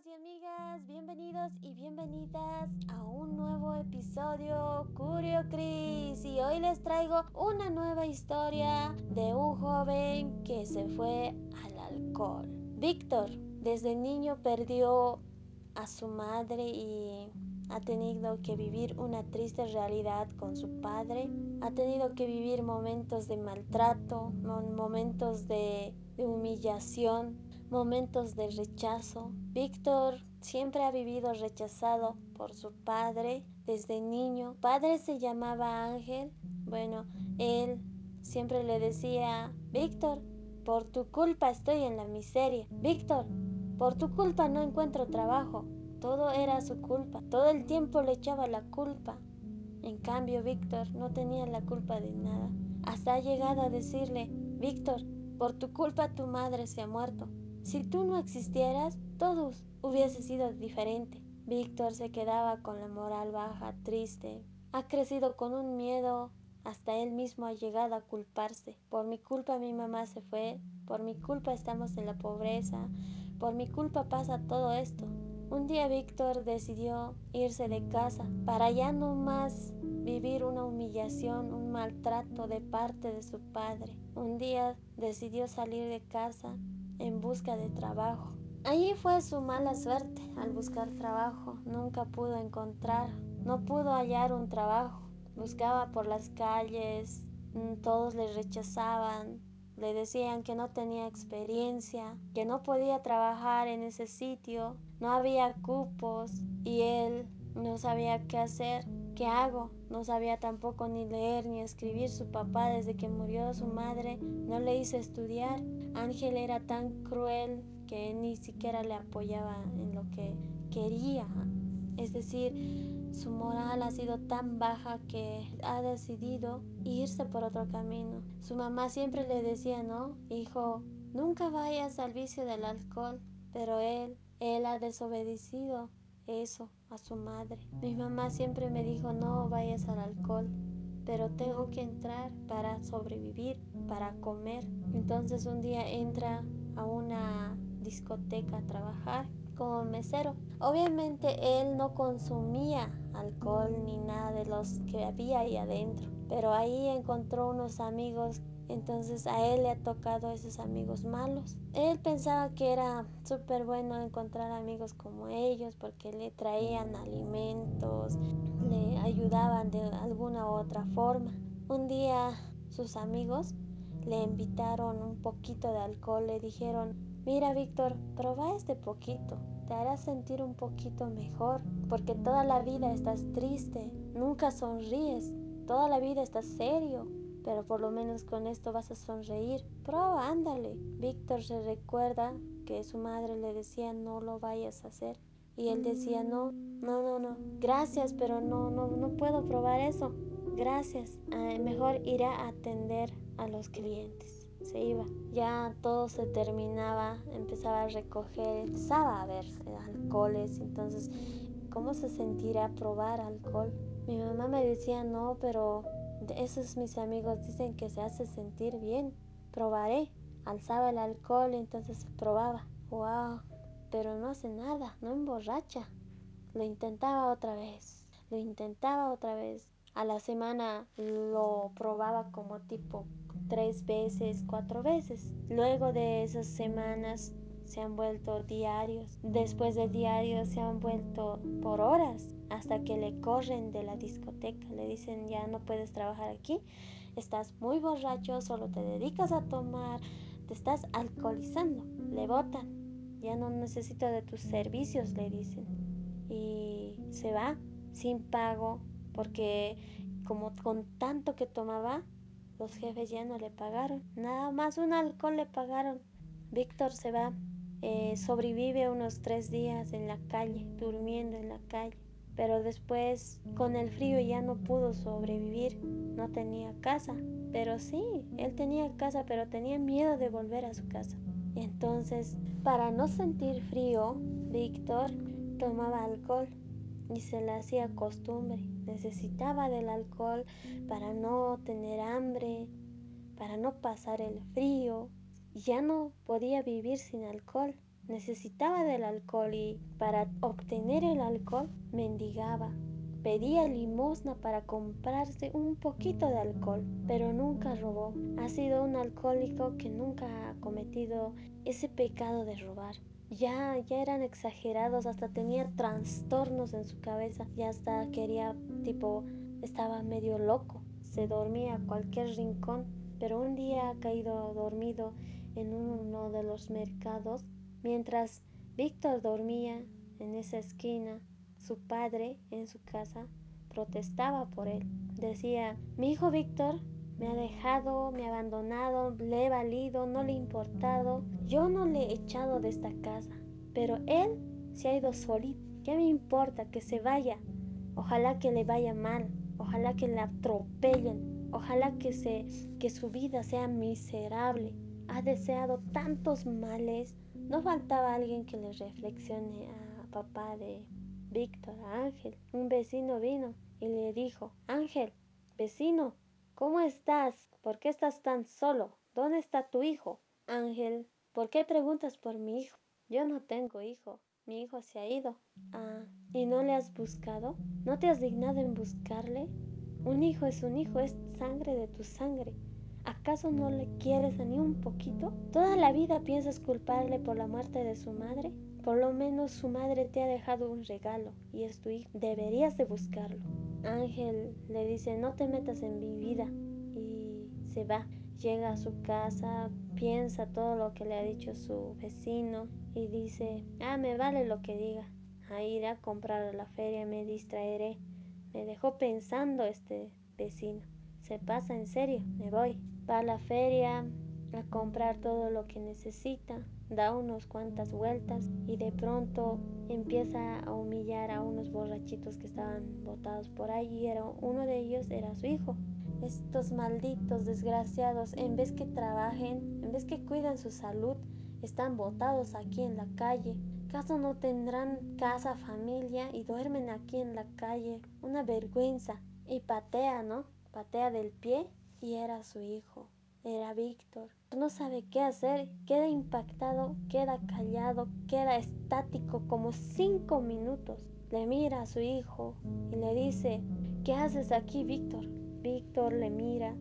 amigos y amigas, bienvenidos y bienvenidas a un nuevo episodio Curio Cris. Y hoy les traigo una nueva historia de un joven que se fue al alcohol. Víctor desde niño perdió a su madre y ha tenido que vivir una triste realidad con su padre, ha tenido que vivir momentos de maltrato, momentos de, de humillación, momentos de rechazo. Víctor siempre ha vivido rechazado por su padre desde niño. Padre se llamaba Ángel. Bueno, él siempre le decía, Víctor, por tu culpa estoy en la miseria. Víctor, por tu culpa no encuentro trabajo. Todo era su culpa. Todo el tiempo le echaba la culpa. En cambio, Víctor no tenía la culpa de nada. Hasta ha llegado a decirle, Víctor, por tu culpa tu madre se ha muerto. Si tú no existieras, todos hubiese sido diferente. Víctor se quedaba con la moral baja, triste. Ha crecido con un miedo, hasta él mismo ha llegado a culparse. Por mi culpa mi mamá se fue, por mi culpa estamos en la pobreza, por mi culpa pasa todo esto. Un día Víctor decidió irse de casa para ya no más vivir una humillación, un maltrato de parte de su padre. Un día decidió salir de casa en busca de trabajo. Allí fue su mala suerte al buscar trabajo. Nunca pudo encontrar, no pudo hallar un trabajo. Buscaba por las calles, mm, todos le rechazaban, le decían que no tenía experiencia, que no podía trabajar en ese sitio, no había cupos y él no sabía qué hacer. ¿Qué hago? No sabía tampoco ni leer ni escribir. Su papá desde que murió su madre no le hizo estudiar. Ángel era tan cruel que ni siquiera le apoyaba en lo que quería. Es decir, su moral ha sido tan baja que ha decidido irse por otro camino. Su mamá siempre le decía, no, hijo, nunca vayas al vicio del alcohol, pero él, él ha desobedecido eso a su madre. Mi mamá siempre me dijo no vayas al alcohol, pero tengo que entrar para sobrevivir, para comer. Entonces un día entra a una discoteca a trabajar como mesero. Obviamente él no consumía alcohol ni nada de los que había ahí adentro, pero ahí encontró unos amigos entonces a él le ha tocado esos amigos malos. Él pensaba que era súper bueno encontrar amigos como ellos porque le traían alimentos, le ayudaban de alguna u otra forma. Un día sus amigos le invitaron un poquito de alcohol, le dijeron, mira Víctor, prueba este poquito, te hará sentir un poquito mejor, porque toda la vida estás triste, nunca sonríes, toda la vida estás serio, pero por lo menos con esto vas a sonreír. Prueba, ándale. Víctor se recuerda que su madre le decía no lo vayas a hacer. Y él decía no, no, no, no. Gracias, pero no, no, no puedo probar eso. Gracias. Ah, mejor irá a atender a los clientes. Se iba. Ya todo se terminaba, empezaba a recoger, empezaba a ver alcoholes. Entonces, ¿cómo se sentirá probar alcohol? Mi mamá me decía no, pero esos mis amigos dicen que se hace sentir bien. Probaré. Alzaba el alcohol, entonces probaba. ¡Wow! Pero no hace nada, no emborracha. Lo intentaba otra vez. Lo intentaba otra vez. A la semana lo probaba como tipo tres veces, cuatro veces. Luego de esas semanas se han vuelto diarios. Después de diarios se han vuelto por horas hasta que le corren de la discoteca. Le dicen ya no puedes trabajar aquí, estás muy borracho, solo te dedicas a tomar, te estás alcoholizando. Le botan, ya no necesito de tus servicios, le dicen. Y se va sin pago porque como con tanto que tomaba, los jefes ya no le pagaron. Nada más un alcohol le pagaron. Víctor se va eh, sobrevive unos tres días en la calle, durmiendo en la calle. Pero después, con el frío ya no pudo sobrevivir, no tenía casa. Pero sí, él tenía casa, pero tenía miedo de volver a su casa. Entonces, para no sentir frío, Víctor tomaba alcohol y se le hacía costumbre. Necesitaba del alcohol para no tener hambre, para no pasar el frío, ya no podía vivir sin alcohol. necesitaba del alcohol y para obtener el alcohol mendigaba. Pedía limosna para comprarse un poquito de alcohol, pero nunca robó. Ha sido un alcohólico que nunca ha cometido ese pecado de robar. Ya, ya eran exagerados, hasta tenía trastornos en su cabeza y hasta quería, tipo, estaba medio loco. Se dormía a cualquier rincón, pero un día ha caído dormido en uno de los mercados. Mientras Víctor dormía en esa esquina, su padre en su casa protestaba por él. Decía, mi hijo Víctor me ha dejado, me ha abandonado, le he valido, no le he importado. Yo no le he echado de esta casa, pero él se ha ido solito. ¿Qué me importa que se vaya? Ojalá que le vaya mal, ojalá que le atropellen, ojalá que, se, que su vida sea miserable. Ha deseado tantos males. No faltaba alguien que le reflexione a papá de Víctor, Ángel. Un vecino vino y le dijo, Ángel, vecino, ¿cómo estás? ¿Por qué estás tan solo? ¿Dónde está tu hijo? Ángel, ¿por qué preguntas por mi hijo? Yo no tengo hijo. Mi hijo se ha ido. Ah, ¿y no le has buscado? ¿No te has dignado en buscarle? Un hijo es un hijo, es sangre de tu sangre. ¿Acaso no le quieres ni un poquito? ¿Toda la vida piensas culparle por la muerte de su madre? Por lo menos su madre te ha dejado un regalo y es tu hijo. Deberías de buscarlo. Ángel le dice, no te metas en mi vida y se va. Llega a su casa, piensa todo lo que le ha dicho su vecino y dice, ah, me vale lo que diga. A ir a comprar a la feria me distraeré. Me dejó pensando este vecino. Se pasa en serio, me voy. Va a la feria a comprar todo lo que necesita da unos cuantas vueltas y de pronto empieza a humillar a unos borrachitos que estaban botados por y era, uno de ellos era su hijo. Estos malditos desgraciados, en vez que trabajen, en vez que cuiden su salud, están botados aquí en la calle. ¿Caso no tendrán casa, familia y duermen aquí en la calle? Una vergüenza. Y patea, ¿no? Patea del pie y era su hijo. Era Víctor. No sabe qué hacer, queda impactado, queda callado, queda estático como cinco minutos. Le mira a su hijo y le dice, ¿qué haces aquí, Víctor? Víctor le mira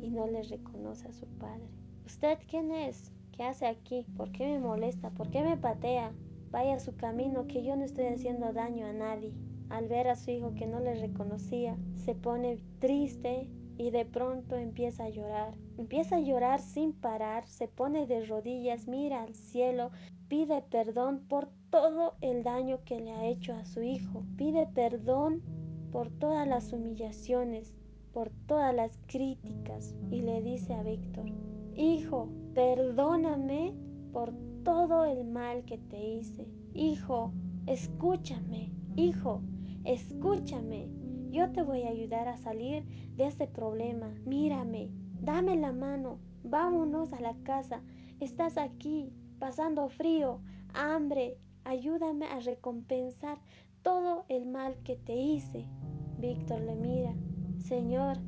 y no le reconoce a su padre. ¿Usted quién es? ¿Qué hace aquí? ¿Por qué me molesta? ¿Por qué me patea? Vaya su camino que yo no estoy haciendo daño a nadie. Al ver a su hijo que no le reconocía, se pone triste y de pronto empieza a llorar. Empieza a llorar sin parar, se pone de rodillas, mira al cielo, pide perdón por todo el daño que le ha hecho a su hijo. Pide perdón por todas las humillaciones, por todas las críticas y le dice a Víctor, Hijo, perdóname por todo el mal que te hice. Hijo, escúchame. Hijo, escúchame. Yo te voy a ayudar a salir de este problema. Mírame, dame la mano. Vámonos a la casa. Estás aquí, pasando frío, hambre. Ayúdame a recompensar todo el mal que te hice. Víctor le mira. Señor,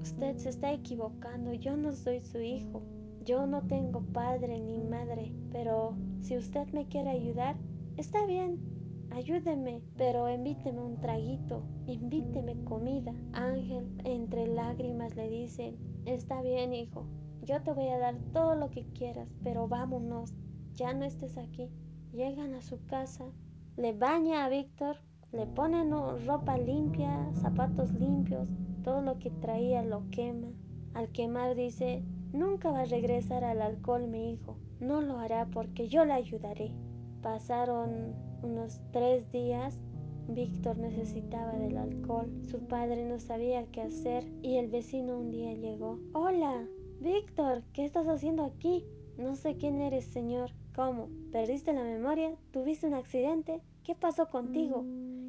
usted se está equivocando. Yo no soy su hijo. Yo no tengo padre ni madre. Pero si usted me quiere ayudar, está bien. Ayúdeme, pero invíteme un traguito, invíteme comida. Ángel, entre lágrimas, le dice, está bien, hijo, yo te voy a dar todo lo que quieras, pero vámonos, ya no estés aquí. Llegan a su casa, le baña a Víctor, le ponen ropa limpia, zapatos limpios, todo lo que traía lo quema. Al quemar dice, nunca va a regresar al alcohol mi hijo, no lo hará porque yo le ayudaré. Pasaron unos tres días. Víctor necesitaba del alcohol. Su padre no sabía qué hacer y el vecino un día llegó. Hola, Víctor, ¿qué estás haciendo aquí? No sé quién eres, señor. ¿Cómo? ¿Perdiste la memoria? ¿Tuviste un accidente? ¿Qué pasó contigo?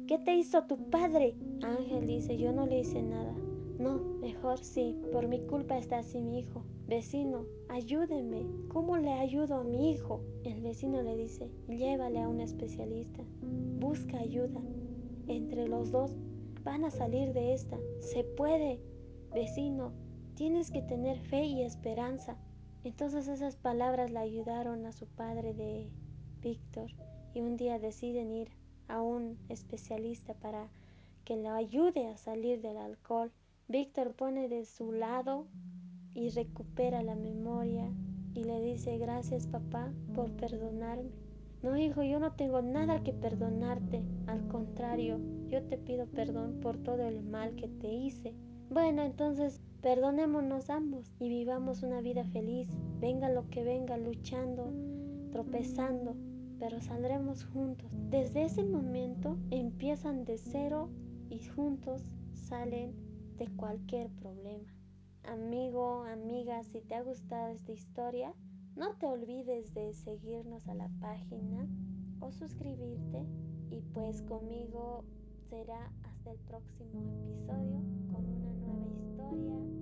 ¿Qué te hizo tu padre? Ángel dice, yo no le hice nada. No, mejor sí, por mi culpa está así mi hijo. Vecino, ayúdeme. ¿Cómo le ayudo a mi hijo? El vecino le dice, llévale a un especialista. Busca ayuda. Entre los dos van a salir de esta. Se puede. Vecino, tienes que tener fe y esperanza. Entonces esas palabras le ayudaron a su padre de Víctor y un día deciden ir a un especialista para que lo ayude a salir del alcohol. Víctor pone de su lado y recupera la memoria y le dice gracias papá por perdonarme. No, hijo, yo no tengo nada que perdonarte. Al contrario, yo te pido perdón por todo el mal que te hice. Bueno, entonces perdonémonos ambos y vivamos una vida feliz. Venga lo que venga, luchando, tropezando, pero saldremos juntos. Desde ese momento empiezan de cero y juntos salen de cualquier problema. Amigo, amiga, si te ha gustado esta historia, no te olvides de seguirnos a la página o suscribirte y pues conmigo será hasta el próximo episodio con una nueva historia,